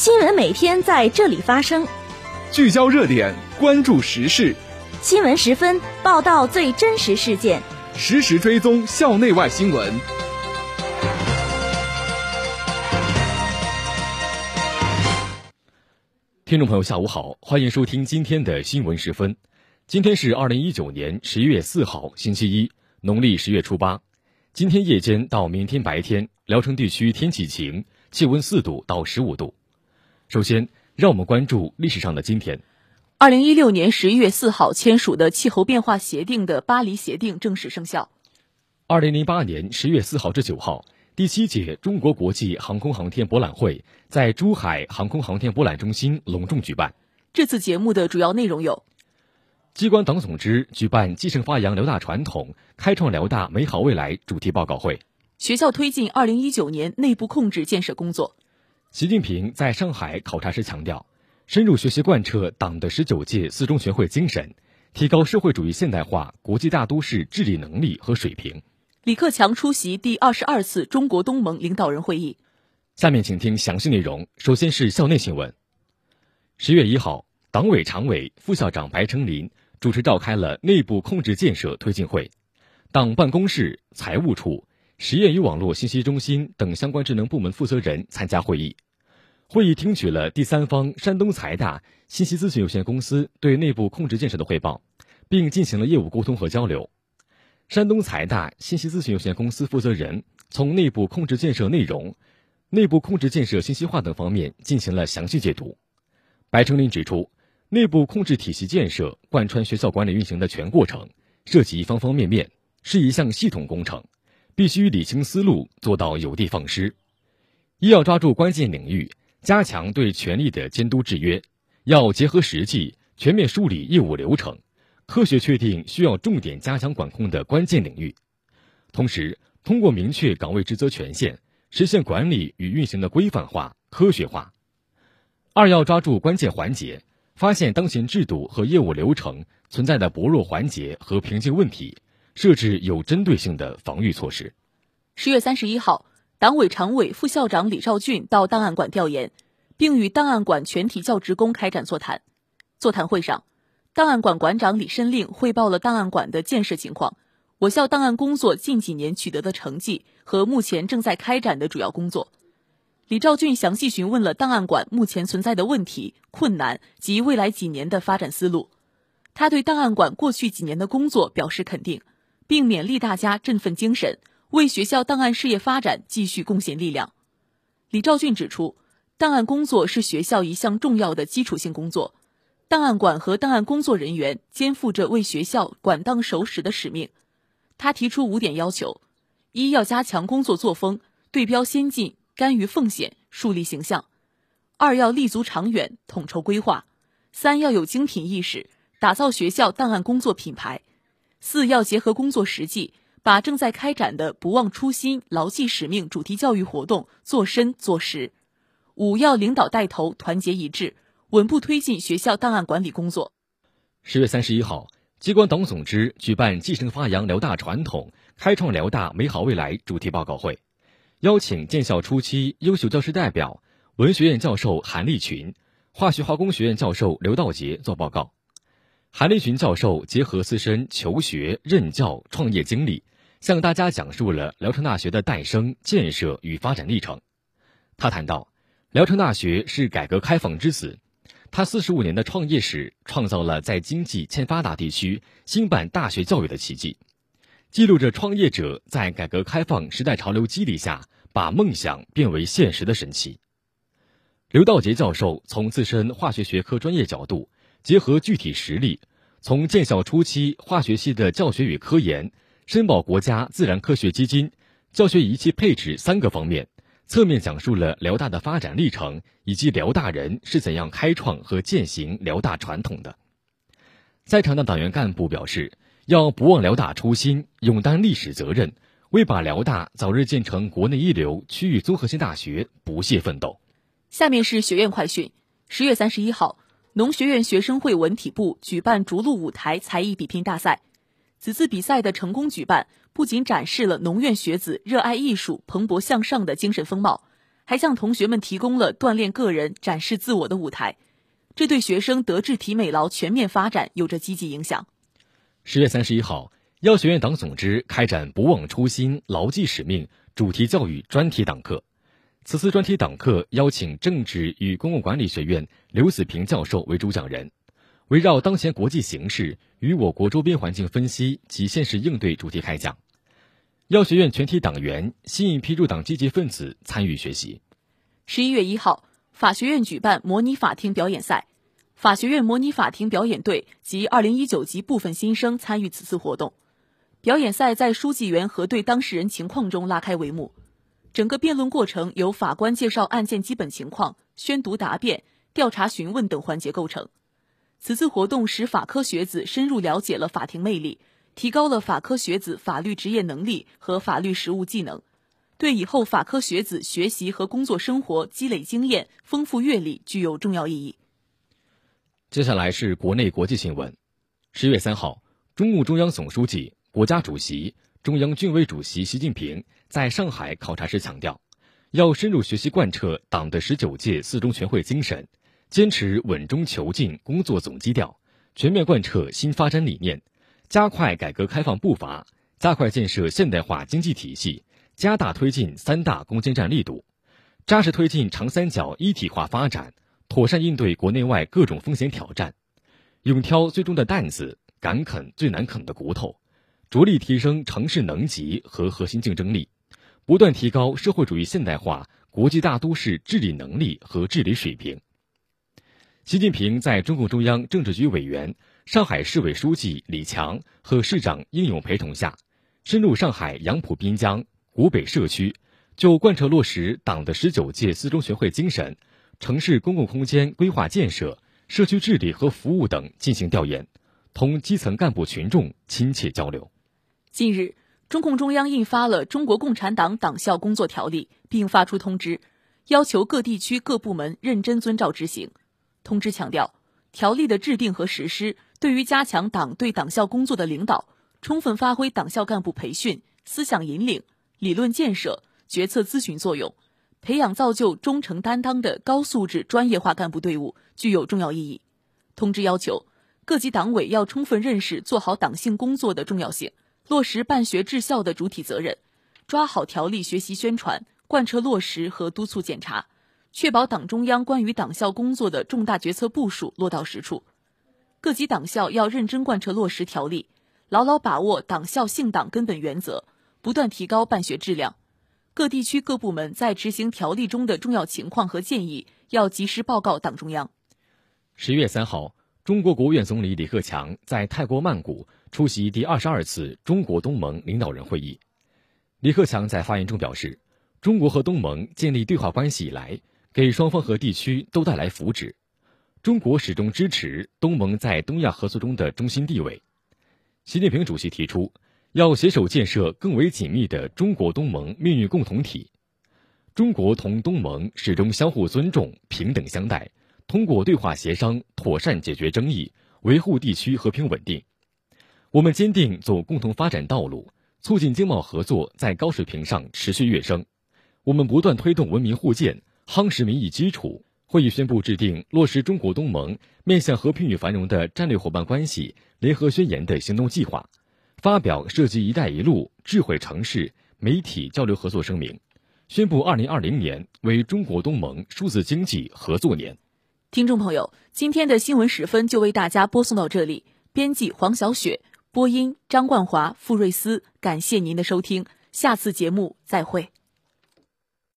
新闻每天在这里发生，聚焦热点，关注时事。新闻十分报道最真实事件，实时追踪校内外新闻。听众朋友，下午好，欢迎收听今天的新闻十分。今天是二零一九年十一月四号，星期一，农历十月初八。今天夜间到明天白天，聊城地区天气晴，气温四度到十五度。首先，让我们关注历史上的今天。二零一六年十一月四号签署的气候变化协定的巴黎协定正式生效。二零零八年十月四号至九号，第七届中国国际航空航天博览会在珠海航空航天博览中心隆重举办。这次节目的主要内容有：机关党总支举办“继承发扬辽大传统，开创辽大美好未来”主题报告会；学校推进二零一九年内部控制建设工作。习近平在上海考察时强调，深入学习贯彻党的十九届四中全会精神，提高社会主义现代化国际大都市治理能力和水平。李克强出席第二十二次中国东盟领导人会议。下面请听详细内容。首先是校内新闻。十月一号，党委常委、副校长白成林主持召开了内部控制建设推进会，党办公室、财务处。实验与网络信息中心等相关职能部门负责人参加会议。会议听取了第三方山东财大信息咨询有限公司对内部控制建设的汇报，并进行了业务沟通和交流。山东财大信息咨询有限公司负责人从内部控制建设内容、内部控制建设信息化等方面进行了详细解读。白成林指出，内部控制体系建设贯穿学校管理运行的全过程，涉及方方面面，是一项系统工程。必须理清思路，做到有的放矢。一要抓住关键领域，加强对权力的监督制约；要结合实际，全面梳理业务流程，科学确定需要重点加强管控的关键领域。同时，通过明确岗位职责权限，实现管理与运行的规范化、科学化。二要抓住关键环节，发现当前制度和业务流程存在的薄弱环节和瓶颈问题。设置有针对性的防御措施。十月三十一号，党委常委、副校长李兆俊到档案馆调研，并与档案馆全体教职工开展座谈。座谈会上，档案馆馆长李申令汇报了档案馆的建设情况、我校档案工作近几年取得的成绩和目前正在开展的主要工作。李兆俊详细询问了档案馆目前存在的问题、困难及未来几年的发展思路。他对档案馆过去几年的工作表示肯定。并勉励大家振奋精神，为学校档案事业发展继续贡献力量。李兆俊指出，档案工作是学校一项重要的基础性工作，档案馆和档案工作人员肩负着为学校管档守史的使命。他提出五点要求：一要加强工作作风，对标先进，甘于奉献，树立形象；二要立足长远，统筹规划；三要有精品意识，打造学校档案工作品牌。四要结合工作实际，把正在开展的“不忘初心、牢记使命”主题教育活动做深做实。五要领导带头，团结一致，稳步推进学校档案管理工作。十月三十一号，机关党总支举办“继承发扬辽大传统，开创辽大美好未来”主题报告会，邀请建校初期优秀教师代表、文学院教授韩立群、化学化工学院教授刘道杰做报告。韩立群教授结合自身求学、任教、创业经历，向大家讲述了聊城大学的诞生、建设与发展历程。他谈到，聊城大学是改革开放之子，他四十五年的创业史创造了在经济欠发达地区兴办大学教育的奇迹，记录着创业者在改革开放时代潮流激励下把梦想变为现实的神奇。刘道杰教授从自身化学学科专业角度。结合具体实例，从建校初期化学系的教学与科研、申报国家自然科学基金、教学仪器配置三个方面，侧面讲述了辽大的发展历程以及辽大人是怎样开创和践行辽大传统的。在场的党员干部表示，要不忘辽大初心，勇担历史责任，为把辽大早日建成国内一流区域综合性大学不懈奋斗。下面是学院快讯，十月三十一号。农学院学生会文体部举办逐鹿舞台才艺比拼大赛，此次比赛的成功举办，不仅展示了农院学子热爱艺术、蓬勃向上的精神风貌，还向同学们提供了锻炼个人、展示自我的舞台，这对学生德智体美劳全面发展有着积极影响。十月三十一号，药学院党总支开展“不忘初心、牢记使命”主题教育专题党课。此次专题党课邀请政治与公共管理学院刘子平教授为主讲人，围绕当前国际形势与我国周边环境分析及现实应对主题开讲。药学院全体党员、新一批入党积极分子参与学习。十一月一号，法学院举办模拟法庭表演赛，法学院模拟法庭表演队及二零一九级部分新生参与此次活动。表演赛在书记员核对当事人情况中拉开帷幕。整个辩论过程由法官介绍案件基本情况、宣读答辩、调查询问等环节构成。此次活动使法科学子深入了解了法庭魅力，提高了法科学子法律职业能力和法律实务技能，对以后法科学子学习和工作生活积累经验、丰富阅历具有重要意义。接下来是国内国际新闻。十月三号，中共中央总书记、国家主席。中央军委主席习近平在上海考察时强调，要深入学习贯彻党的十九届四中全会精神，坚持稳中求进工作总基调，全面贯彻新发展理念，加快改革开放步伐，加快建设现代化经济体系，加大推进三大攻坚战力度，扎实推进长三角一体化发展，妥善应对国内外各种风险挑战，勇挑最重的担子，敢啃最难啃的骨头。着力提升城市能级和核心竞争力，不断提高社会主义现代化国际大都市治理能力和治理水平。习近平在中共中央政治局委员、上海市委书记李强和市长应勇陪同下，深入上海杨浦滨江、古北社区，就贯彻落实党的十九届四中全会精神、城市公共空间规划建设、社区治理和服务等进行调研，同基层干部群众亲切交流。近日，中共中央印发了《中国共产党党校工作条例》，并发出通知，要求各地区各部门认真遵照执行。通知强调，条例的制定和实施对于加强党对党校工作的领导，充分发挥党校干部培训、思想引领、理论建设、决策咨询作用，培养造就忠诚担当的高素质专业化干部队伍，具有重要意义。通知要求，各级党委要充分认识做好党性工作的重要性。落实办学治校的主体责任，抓好条例学习宣传，贯彻落实和督促检查，确保党中央关于党校工作的重大决策部署落到实处。各级党校要认真贯彻落实条例，牢牢把握党校信党根本原则，不断提高办学质量。各地区各部门在执行条例中的重要情况和建议，要及时报告党中央。十月三号。中国国务院总理李克强在泰国曼谷出席第二十二次中国东盟领导人会议。李克强在发言中表示，中国和东盟建立对话关系以来，给双方和地区都带来福祉。中国始终支持东盟在东亚合作中的中心地位。习近平主席提出，要携手建设更为紧密的中国东盟命运共同体。中国同东盟始终相互尊重、平等相待。通过对话协商，妥善解决争议，维护地区和平稳定。我们坚定走共同发展道路，促进经贸合作在高水平上持续跃升。我们不断推动文明互鉴，夯实民意基础。会议宣布制定落实中国东盟面向和平与繁荣的战略伙伴关系联合宣言的行动计划，发表涉及“一带一路”智慧城市媒体交流合作声明，宣布2020年为中国东盟数字经济合作年。听众朋友，今天的新闻时分就为大家播送到这里。编辑黄小雪，播音张冠华、傅瑞思，感谢您的收听，下次节目再会。